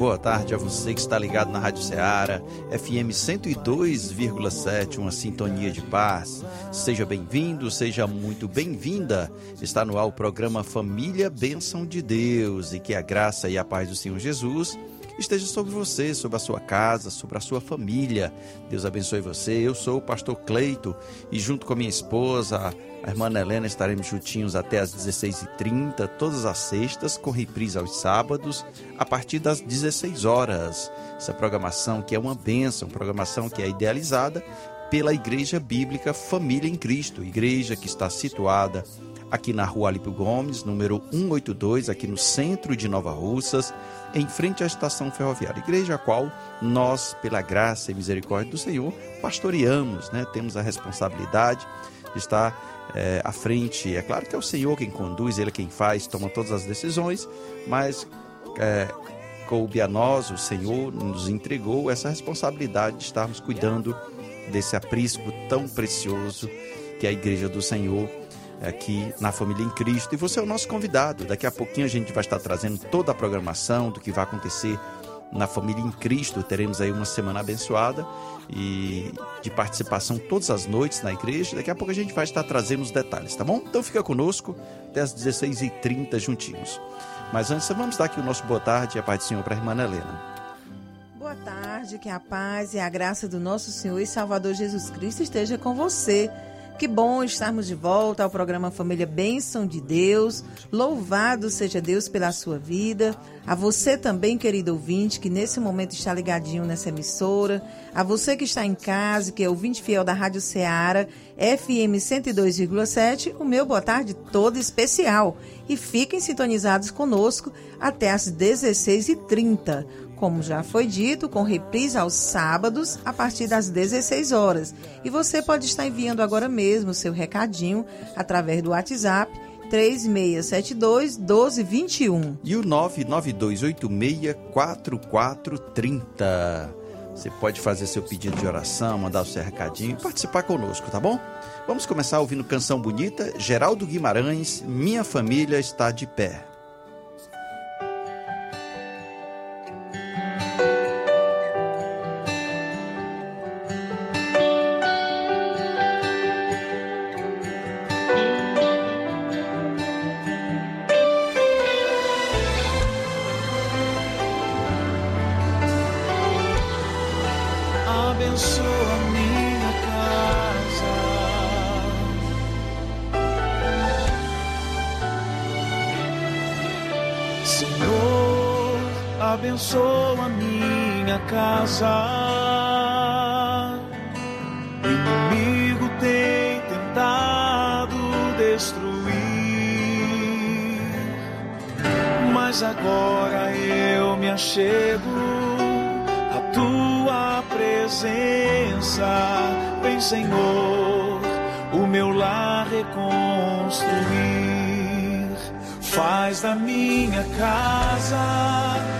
Boa tarde a você que está ligado na Rádio Ceará, FM 102,7, uma sintonia de paz. Seja bem-vindo, seja muito bem-vinda. Está no ar o programa Família Bênção de Deus e que a graça e a paz do Senhor Jesus esteja sobre você, sobre a sua casa, sobre a sua família. Deus abençoe você. Eu sou o pastor Cleito e junto com a minha esposa, a irmã Helena estaremos juntinhos até às 16h30, todas as sextas, com reprise aos sábados, a partir das 16 horas. Essa programação que é uma bênção, programação que é idealizada pela Igreja Bíblica Família em Cristo, igreja que está situada aqui na rua Alípio Gomes, número 182, aqui no centro de Nova Russas, em frente à estação ferroviária. Igreja a qual nós, pela graça e misericórdia do Senhor, pastoreamos, né? temos a responsabilidade de estar é, à frente. É claro que é o Senhor quem conduz, Ele é quem faz, toma todas as decisões, mas é, coube a nós, o Senhor nos entregou essa responsabilidade de estarmos cuidando desse aprisco tão precioso que é a Igreja do Senhor aqui na Família em Cristo. E você é o nosso convidado. Daqui a pouquinho a gente vai estar trazendo toda a programação do que vai acontecer na Família em Cristo. Teremos aí uma semana abençoada e de participação todas as noites na igreja. Daqui a pouco a gente vai estar trazendo os detalhes, tá bom? Então fica conosco até as 16h30 juntinhos. Mas antes, vamos dar aqui o nosso boa tarde e a paz do Senhor para a irmã Helena. Boa tarde, que a paz e a graça do nosso Senhor e Salvador Jesus Cristo esteja com você. Que bom estarmos de volta ao programa Família Bênção de Deus. Louvado seja Deus pela sua vida. A você também, querido ouvinte, que nesse momento está ligadinho nessa emissora. A você que está em casa, que é ouvinte fiel da Rádio Ceará, FM 102,7, o meu boa tarde todo especial. E fiquem sintonizados conosco até às 16h30 como já foi dito, com reprise aos sábados a partir das 16 horas. E você pode estar enviando agora mesmo seu recadinho através do WhatsApp 3672 1221 e o 99286 4430. Você pode fazer seu pedido de oração, mandar o seu recadinho e participar conosco, tá bom? Vamos começar ouvindo canção bonita, Geraldo Guimarães, Minha Família Está de Pé. abençoa minha casa. O inimigo tem tentado destruir, mas agora eu me achego à tua presença, vem Senhor, o meu lar reconstruir. Faz da minha casa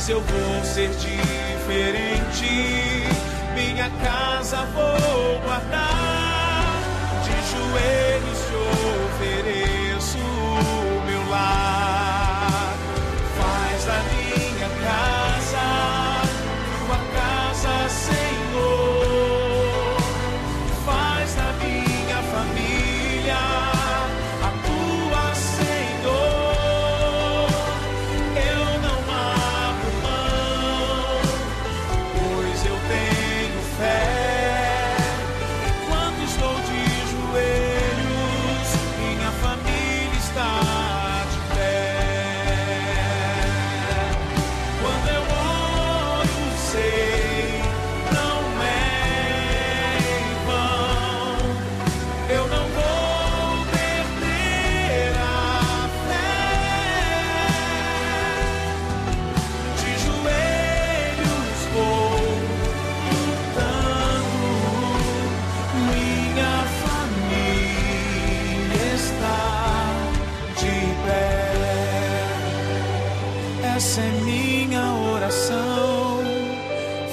mas eu vou ser diferente. Minha casa vou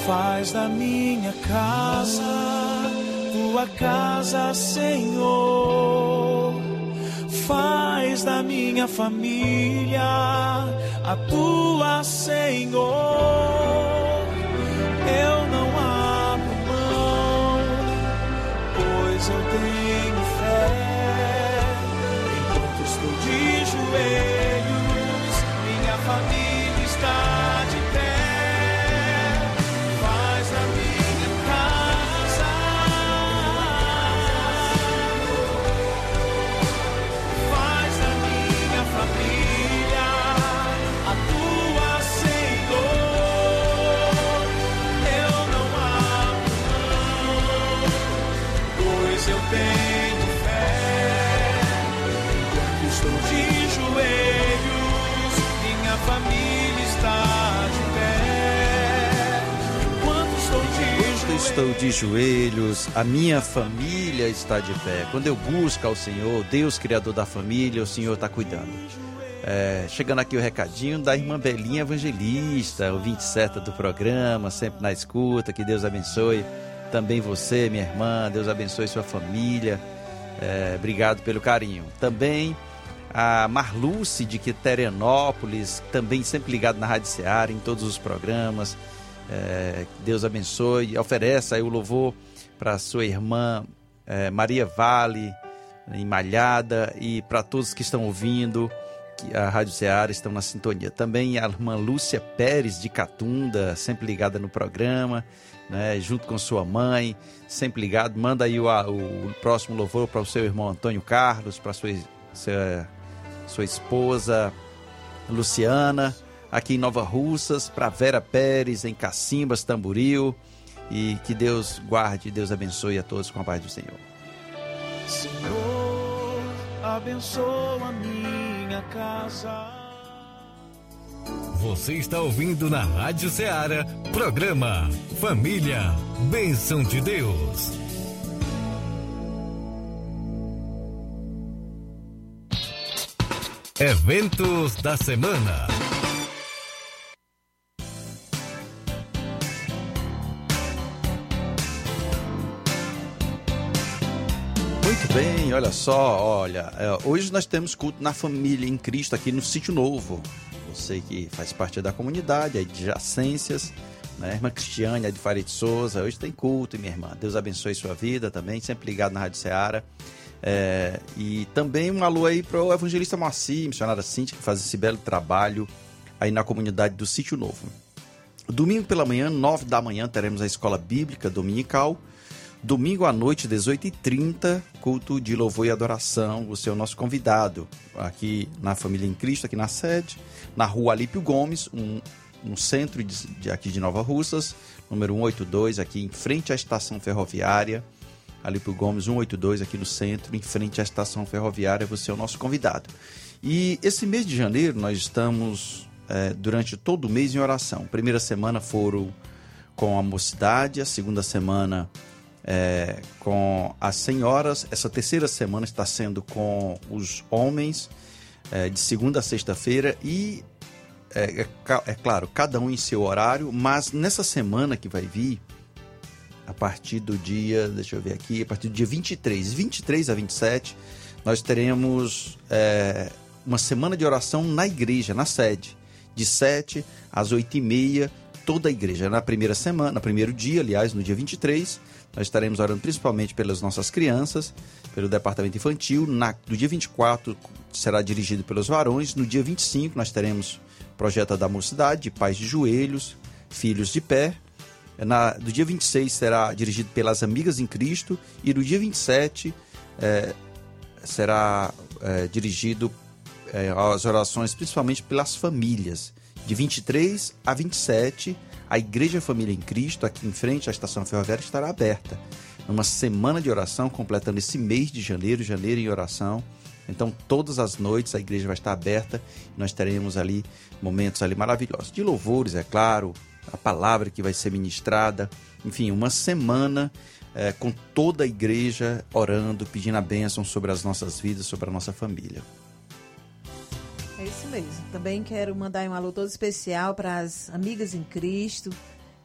Faz da minha casa tua casa, Senhor. Faz da minha família a tua, Senhor. Eu não abro mão, pois eu tenho fé. Enquanto estou de joelhos, família está de pé. Enquanto estou de Quando estou de joelhos, a minha família está de pé. Quando eu busco ao Senhor, Deus Criador da família, o Senhor está cuidando. É, chegando aqui o recadinho da irmã Belinha Evangelista, o 27 do programa, sempre na escuta. Que Deus abençoe também você, minha irmã. Deus abençoe sua família. É, obrigado pelo carinho. Também a Marluce de Quiterianópolis, também sempre ligado na Rádio Seara, em todos os programas. É, Deus abençoe. Oferece aí o louvor para sua irmã é, Maria Vale, em Malhada, e para todos que estão ouvindo que a Rádio Ceará estão na sintonia. Também a irmã Lúcia Pérez de Catunda, sempre ligada no programa, né, junto com sua mãe, sempre ligado. Manda aí o, o próximo louvor para o seu irmão Antônio Carlos, para sua, sua, sua esposa Luciana, aqui em Nova Russas, para Vera Pérez, em Cacimbas, Tamboril. E que Deus guarde, Deus abençoe a todos com a paz do Senhor. Senhor, abençoa minha casa. Você está ouvindo na Rádio Ceará, programa Família, Bênção de Deus. Eventos da semana. Muito bem, olha só, olha, é, hoje nós temos culto na família em Cristo aqui no Sítio Novo. Você que faz parte da comunidade, adjacências, né? Irmã Cristiane, de Souza, hoje tem culto, minha irmã. Deus abençoe sua vida também, sempre ligado na Rádio Ceará. É, e também um alô aí para o evangelista Moacir, missionária Cíntia, que faz esse belo trabalho aí na comunidade do Sítio Novo. Domingo pela manhã, 9 da manhã, teremos a escola bíblica dominical. Domingo à noite, 18h30, culto de louvor e adoração. Você é o nosso convidado aqui na Família em Cristo, aqui na sede, na rua Alípio Gomes, um, no centro de, de, aqui de Nova Russas, número 182, aqui em frente à estação ferroviária. Alípio Gomes 182, aqui no centro, em frente à estação ferroviária. Você é o nosso convidado. E esse mês de janeiro nós estamos é, durante todo o mês em oração. Primeira semana foram com a mocidade, a segunda semana é, com as senhoras, essa terceira semana está sendo com os homens, é, de segunda a sexta-feira, e é, é, é, claro, cada um em seu horário, mas nessa semana que vai vir, a partir do dia, deixa eu ver aqui, a partir do dia 23, 23 a 27, nós teremos é, uma semana de oração na igreja, na sede, de 7 às 8 e meia, toda a igreja. Na primeira semana, no primeiro dia, aliás, no dia 23, nós estaremos orando principalmente pelas nossas crianças, pelo departamento infantil. Na, no dia 24 será dirigido pelos varões. No dia 25 nós teremos projeto da mocidade, pais de joelhos, filhos de pé. Na, do dia 26 será dirigido pelas amigas em Cristo e no dia 27 é, será é, dirigido é, orações principalmente pelas famílias de 23 a 27, a Igreja Família em Cristo, aqui em frente à estação ferroviária, estará aberta. Numa semana de oração, completando esse mês de janeiro, janeiro em oração. Então, todas as noites a igreja vai estar aberta nós teremos ali momentos ali maravilhosos. De louvores, é claro, a palavra que vai ser ministrada. Enfim, uma semana é, com toda a igreja orando, pedindo a bênção sobre as nossas vidas, sobre a nossa família. É isso mesmo. Também quero mandar um alô todo especial para as amigas em Cristo.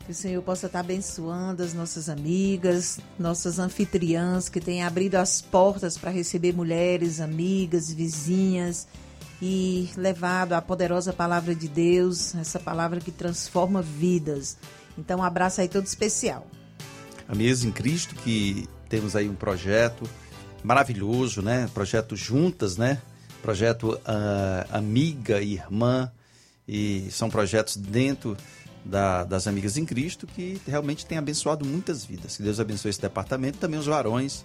Que o Senhor possa estar abençoando as nossas amigas, nossas anfitriãs que têm abrido as portas para receber mulheres, amigas, vizinhas e levado a poderosa palavra de Deus, essa palavra que transforma vidas. Então, um abraço aí todo especial. Amigas em Cristo, que temos aí um projeto maravilhoso, né? Projeto juntas, né? projeto uh, Amiga e Irmã, e são projetos dentro da, das Amigas em Cristo que realmente têm abençoado muitas vidas. Que Deus abençoe esse departamento, também os varões,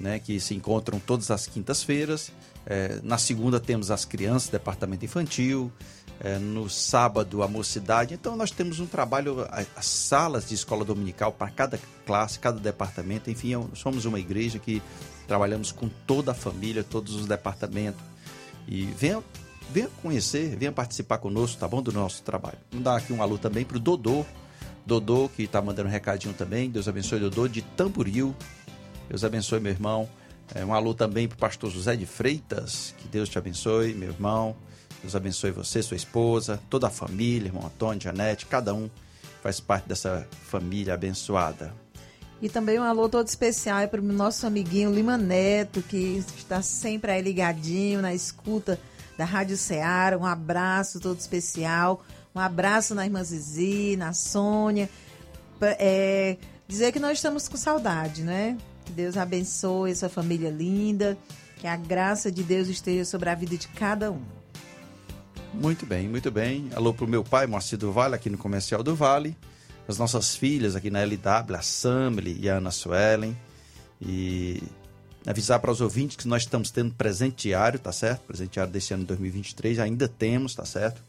né, que se encontram todas as quintas-feiras. É, na segunda temos as crianças, departamento infantil. É, no sábado, a mocidade. Então, nós temos um trabalho, as salas de escola dominical para cada classe, cada departamento. Enfim, somos uma igreja que trabalhamos com toda a família, todos os departamentos e venha, venha conhecer, venha participar conosco, tá bom? Do nosso trabalho. Vamos dar aqui um alô também pro Dodô. Dodô, que tá mandando um recadinho também. Deus abençoe, Dodô, de Tamboril. Deus abençoe, meu irmão. É, um alô também pro pastor José de Freitas. Que Deus te abençoe, meu irmão. Deus abençoe você, sua esposa, toda a família, irmão Antônio, Janete, cada um faz parte dessa família abençoada. E também um alô todo especial para o nosso amiguinho Lima Neto, que está sempre aí ligadinho na escuta da Rádio Ceará. Um abraço todo especial. Um abraço na irmã Zizi, na Sônia. É, dizer que nós estamos com saudade, né? Que Deus abençoe essa família linda. Que a graça de Deus esteja sobre a vida de cada um. Muito bem, muito bem. Alô para o meu pai, Moacir do Vale, aqui no Comercial do Vale as nossas filhas aqui na LW, a Samly e a Ana Suelen. E avisar para os ouvintes que nós estamos tendo presente diário, tá certo? Presente diário desse ano de 2023, ainda temos, tá certo?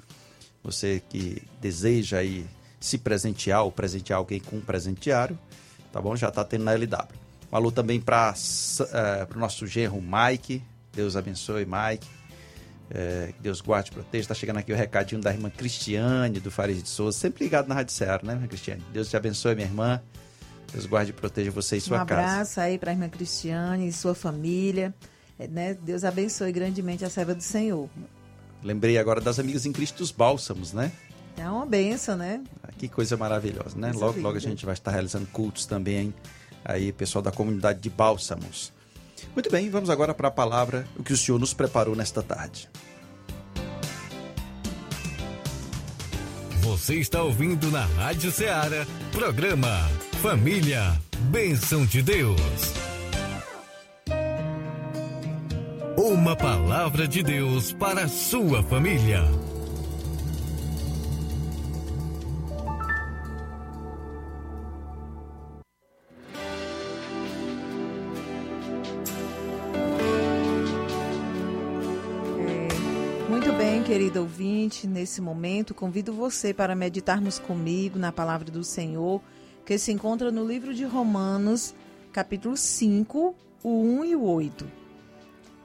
Você que deseja aí se presentear ou presentear alguém com um presente diário, tá bom? Já está tendo na LW. Um alô também para uh, eh, o nosso genro Mike. Deus abençoe, Mike. É, que Deus guarde e proteja. Está chegando aqui o recadinho da irmã Cristiane, do Fares de Souza. Sempre ligado na Rádio Ceará, né, Cristiane? Deus te abençoe, minha irmã. Deus guarde e proteja você e sua um casa. Um abraço aí para a irmã Cristiane e sua família. É, né? Deus abençoe grandemente a serva do Senhor. Lembrei agora das amigas em Cristo dos Bálsamos, né? É uma benção, né? Ah, que coisa maravilhosa, né? Logo, logo a gente vai estar realizando cultos também aí, pessoal da comunidade de Bálsamos. Muito bem, vamos agora para a palavra, o que o Senhor nos preparou nesta tarde. Você está ouvindo na Rádio Ceará, programa Família, Bênção de Deus. Uma palavra de Deus para a sua família. Querido ouvinte, nesse momento convido você para meditarmos comigo na palavra do Senhor, que se encontra no livro de Romanos, capítulo 5, o 1 e o 8,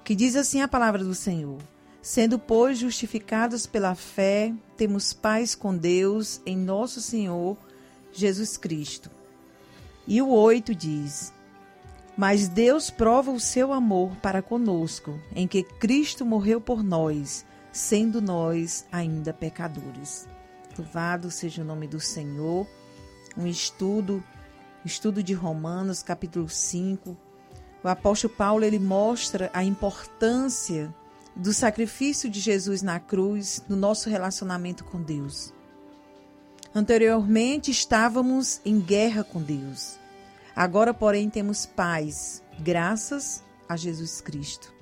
que diz assim a palavra do Senhor: Sendo, pois, justificados pela fé, temos paz com Deus em nosso Senhor Jesus Cristo. E o 8 diz: Mas Deus prova o seu amor para conosco, em que Cristo morreu por nós sendo nós ainda pecadores. Louvado seja o nome do Senhor. Um estudo, estudo de Romanos, capítulo 5. O apóstolo Paulo ele mostra a importância do sacrifício de Jesus na cruz no nosso relacionamento com Deus. Anteriormente estávamos em guerra com Deus. Agora, porém, temos paz, graças a Jesus Cristo.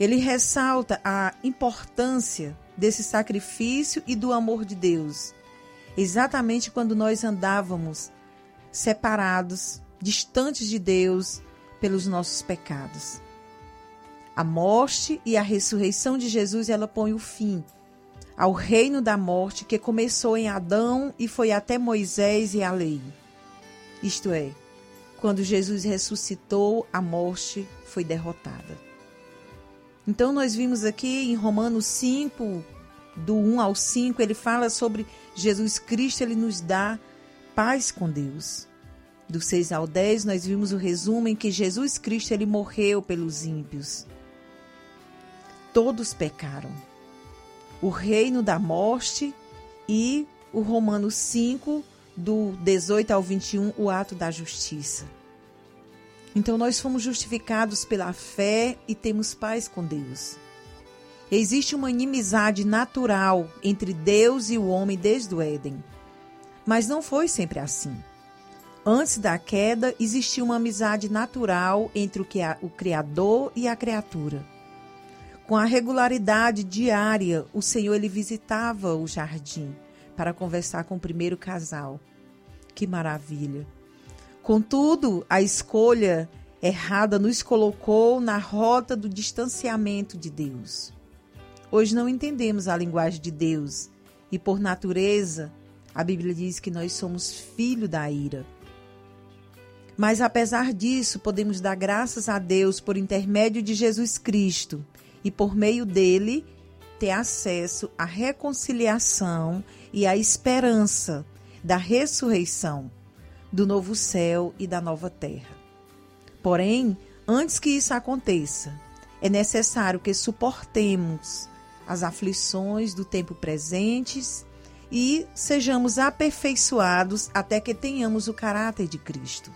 Ele ressalta a importância desse sacrifício e do amor de Deus, exatamente quando nós andávamos separados, distantes de Deus pelos nossos pecados. A morte e a ressurreição de Jesus, ela põe o fim ao reino da morte que começou em Adão e foi até Moisés e a lei. Isto é, quando Jesus ressuscitou, a morte foi derrotada. Então, nós vimos aqui em Romanos 5, do 1 ao 5, ele fala sobre Jesus Cristo, ele nos dá paz com Deus. Do 6 ao 10, nós vimos o resumo em que Jesus Cristo ele morreu pelos ímpios. Todos pecaram. O reino da morte e o Romanos 5, do 18 ao 21, o ato da justiça. Então nós fomos justificados pela fé e temos paz com Deus. Existe uma inimizade natural entre Deus e o homem desde o Éden. Mas não foi sempre assim. Antes da queda, existia uma amizade natural entre o Criador e a criatura. Com a regularidade diária, o Senhor ele visitava o jardim para conversar com o primeiro casal. Que maravilha! Contudo, a escolha errada nos colocou na rota do distanciamento de Deus. Hoje não entendemos a linguagem de Deus e, por natureza, a Bíblia diz que nós somos filho da ira. Mas apesar disso, podemos dar graças a Deus por intermédio de Jesus Cristo e por meio dele ter acesso à reconciliação e à esperança da ressurreição do novo céu e da nova terra. Porém, antes que isso aconteça, é necessário que suportemos as aflições do tempo presentes e sejamos aperfeiçoados até que tenhamos o caráter de Cristo.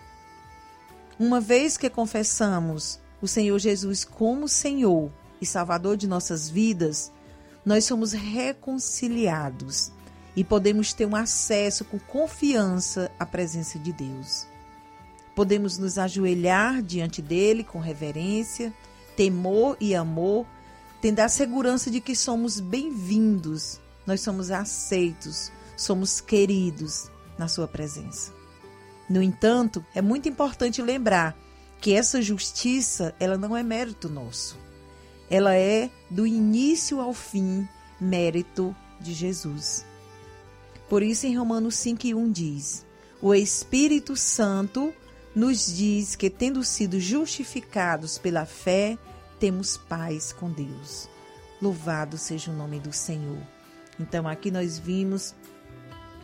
Uma vez que confessamos o Senhor Jesus como Senhor e Salvador de nossas vidas, nós somos reconciliados e podemos ter um acesso com confiança à presença de Deus. Podemos nos ajoelhar diante dele com reverência, temor e amor, tendo a segurança de que somos bem-vindos, nós somos aceitos, somos queridos na sua presença. No entanto, é muito importante lembrar que essa justiça, ela não é mérito nosso. Ela é do início ao fim mérito de Jesus. Por isso, em Romanos 5 e 1 diz: O Espírito Santo nos diz que, tendo sido justificados pela fé, temos paz com Deus. Louvado seja o nome do Senhor. Então, aqui nós vimos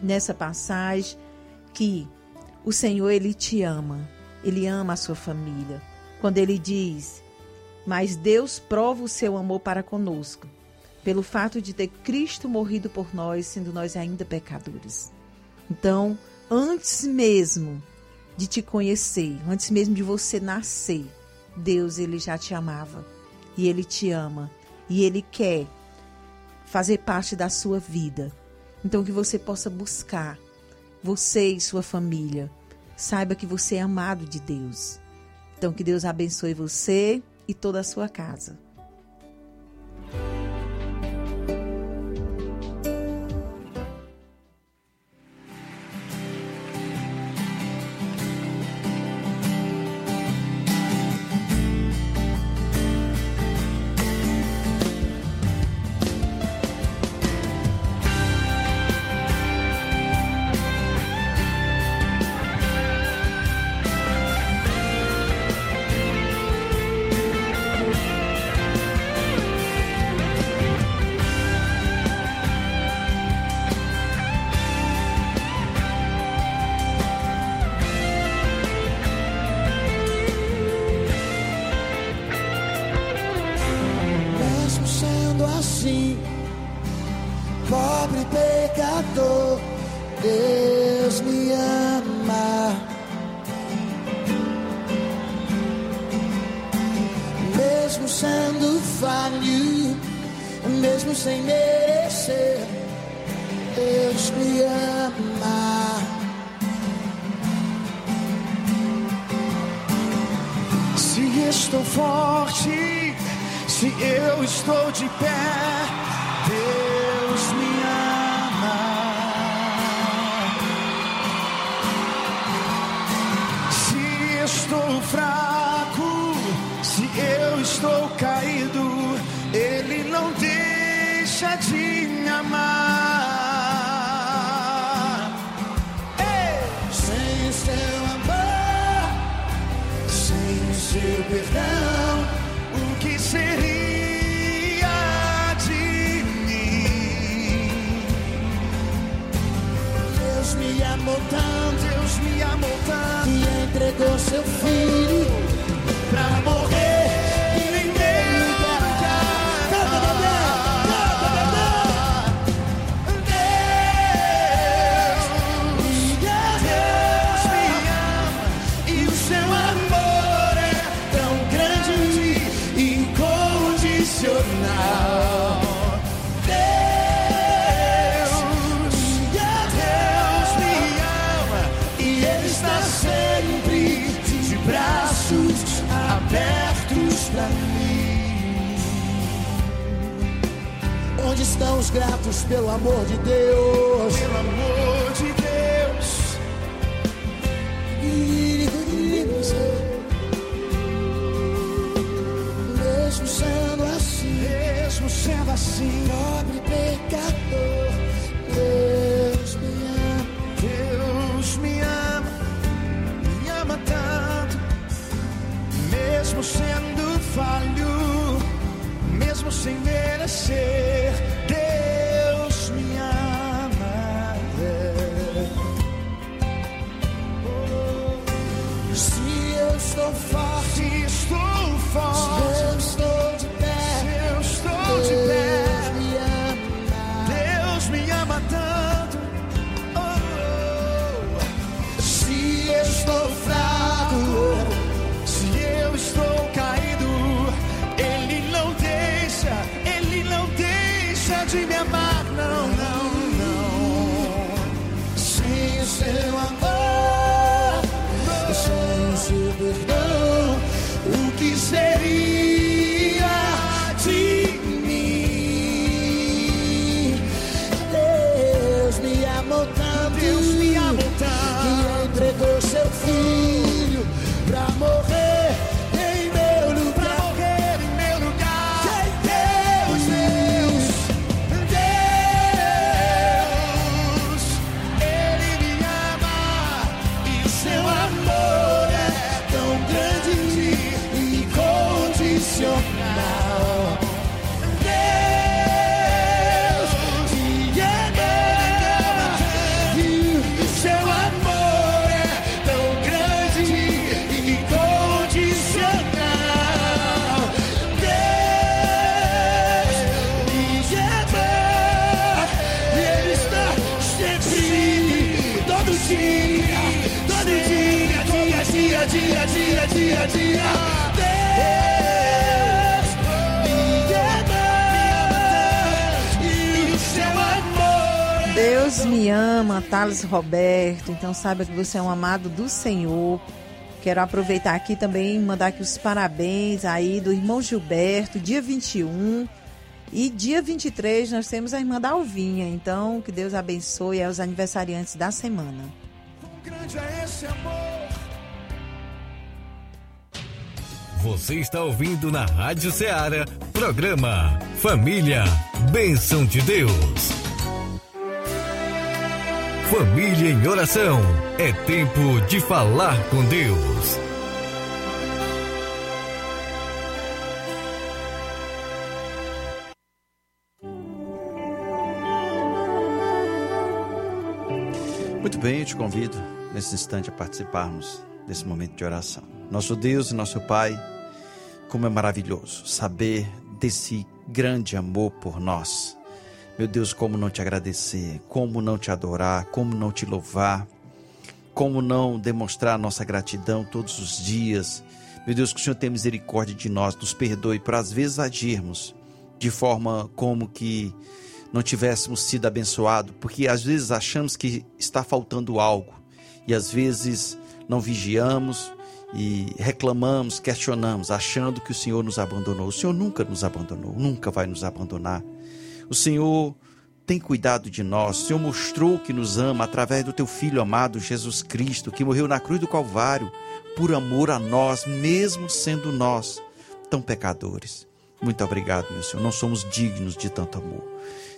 nessa passagem que o Senhor, Ele te ama, Ele ama a sua família. Quando Ele diz, mas Deus prova o seu amor para conosco, pelo fato de ter Cristo morrido por nós, sendo nós ainda pecadores. Então, antes mesmo de te conhecer, antes mesmo de você nascer, Deus ele já te amava e ele te ama e ele quer fazer parte da sua vida. Então que você possa buscar você e sua família. Saiba que você é amado de Deus. Então que Deus abençoe você e toda a sua casa. Pecador, Deus me ama. Mesmo sendo falho, mesmo sem merecer, Deus me ama. Se estou forte, se eu estou de pé, Estou fraco, se eu estou caído, Ele não deixa de me amar. Ei! Sem seu amor, sem seu perdão, pelo amor de Deus? Sem dia, dia, dia. Deus me ama o seu amor Deus me ama, Thales Roberto. Então saiba que você é um amado do Senhor. Quero aproveitar aqui também e mandar aqui os parabéns aí do irmão Gilberto, dia 21. E dia 23 nós temos a irmã Dalvinha. Então, que Deus abençoe aos aniversariantes da semana. Quão grande é esse amor? Você está ouvindo na Rádio Ceará, programa Família, Bênção de Deus. Família em oração, é tempo de falar com Deus. Muito bem, eu te convido nesse instante a participarmos desse momento de oração. Nosso Deus e nosso Pai, como é maravilhoso saber desse grande amor por nós. Meu Deus, como não te agradecer, como não te adorar, como não te louvar, como não demonstrar nossa gratidão todos os dias. Meu Deus, que o Senhor tenha misericórdia de nós, nos perdoe por às vezes agirmos de forma como que não tivéssemos sido abençoados, porque às vezes achamos que está faltando algo e às vezes não vigiamos e reclamamos, questionamos, achando que o Senhor nos abandonou. O Senhor nunca nos abandonou, nunca vai nos abandonar. O Senhor tem cuidado de nós. O Senhor mostrou que nos ama através do teu filho amado Jesus Cristo, que morreu na cruz do Calvário por amor a nós, mesmo sendo nós tão pecadores. Muito obrigado, meu Senhor. Não somos dignos de tanto amor.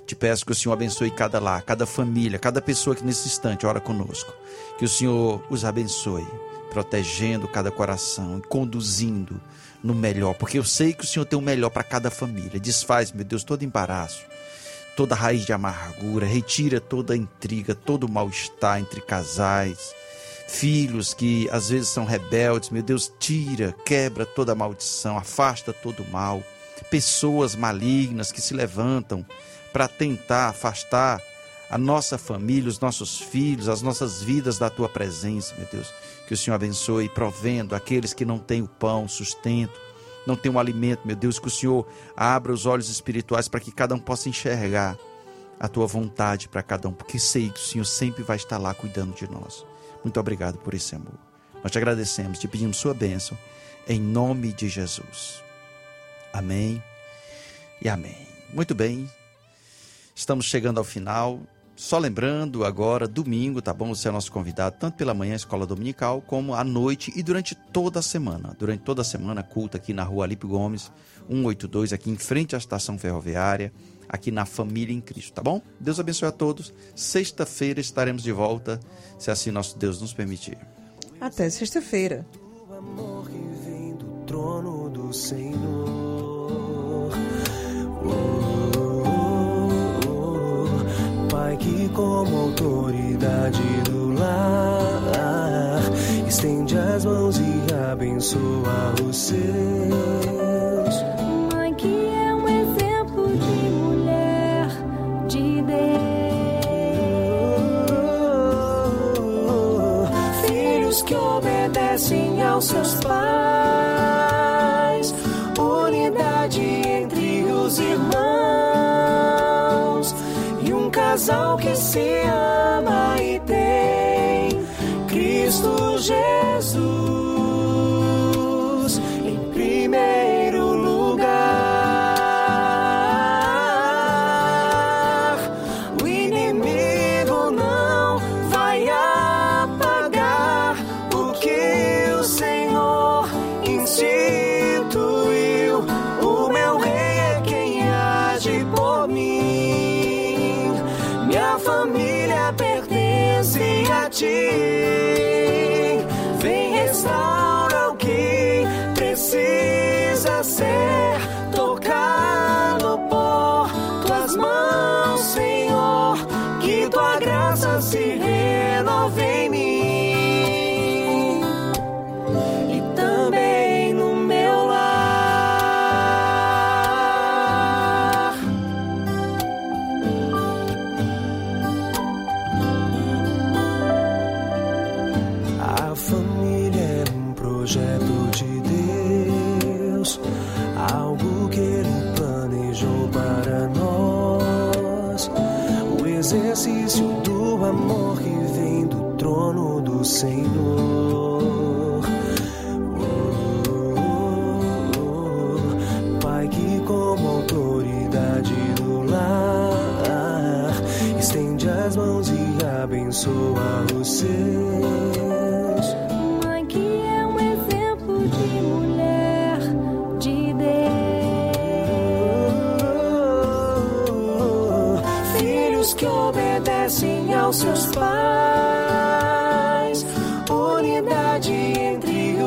Te peço que o Senhor abençoe cada lar, cada família, cada pessoa que nesse instante ora conosco. Que o Senhor os abençoe, protegendo cada coração conduzindo no melhor, porque eu sei que o Senhor tem o melhor para cada família. Desfaz, meu Deus, todo embaraço, toda raiz de amargura, retira toda intriga, todo mal-estar entre casais, filhos que às vezes são rebeldes, meu Deus, tira, quebra toda maldição, afasta todo mal, pessoas malignas que se levantam para tentar afastar a nossa família, os nossos filhos, as nossas vidas da tua presença, meu Deus. Que o Senhor abençoe, provendo aqueles que não têm o pão, sustento, não têm o alimento, meu Deus. Que o Senhor abra os olhos espirituais para que cada um possa enxergar a tua vontade para cada um, porque sei que o Senhor sempre vai estar lá cuidando de nós. Muito obrigado por esse amor. Nós te agradecemos, te pedimos sua bênção, em nome de Jesus. Amém e amém. Muito bem, Estamos chegando ao final. Só lembrando, agora, domingo, tá bom? Você é nosso convidado, tanto pela manhã, escola dominical, como à noite e durante toda a semana. Durante toda a semana, culto aqui na rua Alipe Gomes, 182, aqui em frente à estação ferroviária, aqui na Família em Cristo, tá bom? Deus abençoe a todos. Sexta-feira estaremos de volta, se assim nosso Deus nos permitir. Até sexta-feira. O amor que vem do trono do Senhor. Pai que como autoridade do lar estende as mãos e abençoa os seus. Mãe que é um exemplo de mulher de Deus. Filhos que obedecem aos seus pais,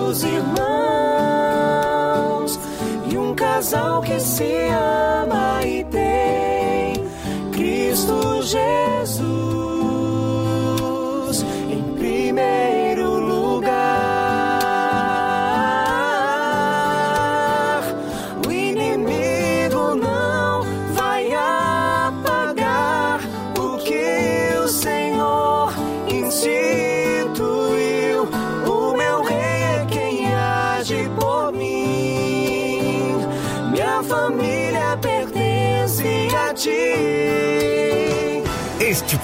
entre os irmãos e um casal que se ama e